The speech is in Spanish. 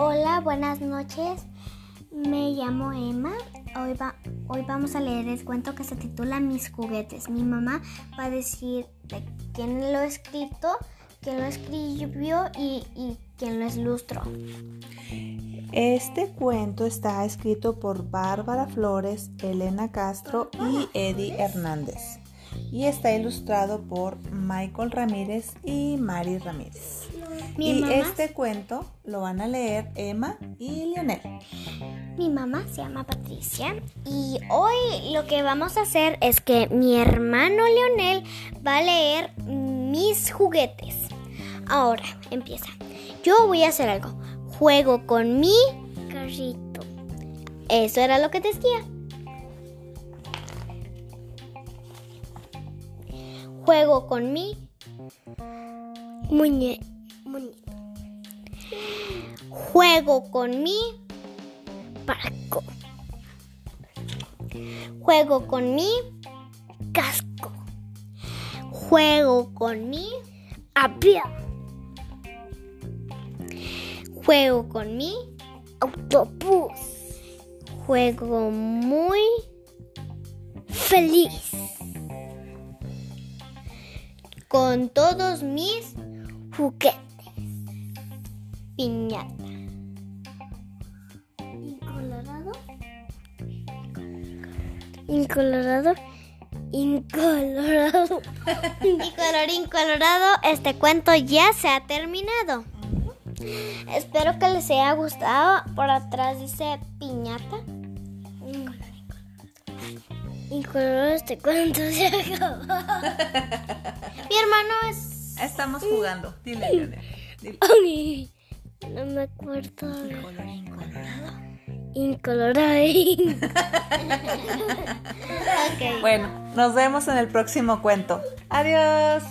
Hola, buenas noches. Me llamo Emma. Hoy, va, hoy vamos a leer el cuento que se titula Mis juguetes. Mi mamá va a decir de quién lo escrito, quién lo escribió y, y quién lo ilustró. Este cuento está escrito por Bárbara Flores, Elena Castro y Eddie Hernández. Y está ilustrado por Michael Ramírez y Mari Ramírez. Mi y mamá- este cuento lo van a leer Emma y Lionel. Mi mamá se llama Patricia y hoy lo que vamos a hacer es que mi hermano Leonel va a leer mis juguetes. Ahora, empieza. Yo voy a hacer algo. Juego con mi carrito. Eso era lo que decía. Juego con mi muñe muñeco. Juego con mi barco. Juego con mi casco. Juego con mi avión. Juego con mi autobús. Juego muy feliz. Con todos mis juguetes. Piñata. Incolorado. Incolorado. Incolorado. y colorín colorado, este cuento ya se ha terminado. Espero que les haya gustado. Por atrás dice piñata. Incolorado, este cuento se acabó. Mi hermano es. Estamos jugando. Dile, Lionel. Dile. Ay, no me acuerdo. Colorín colorado. Incolorado. ok. Bueno, nos vemos en el próximo cuento. Adiós.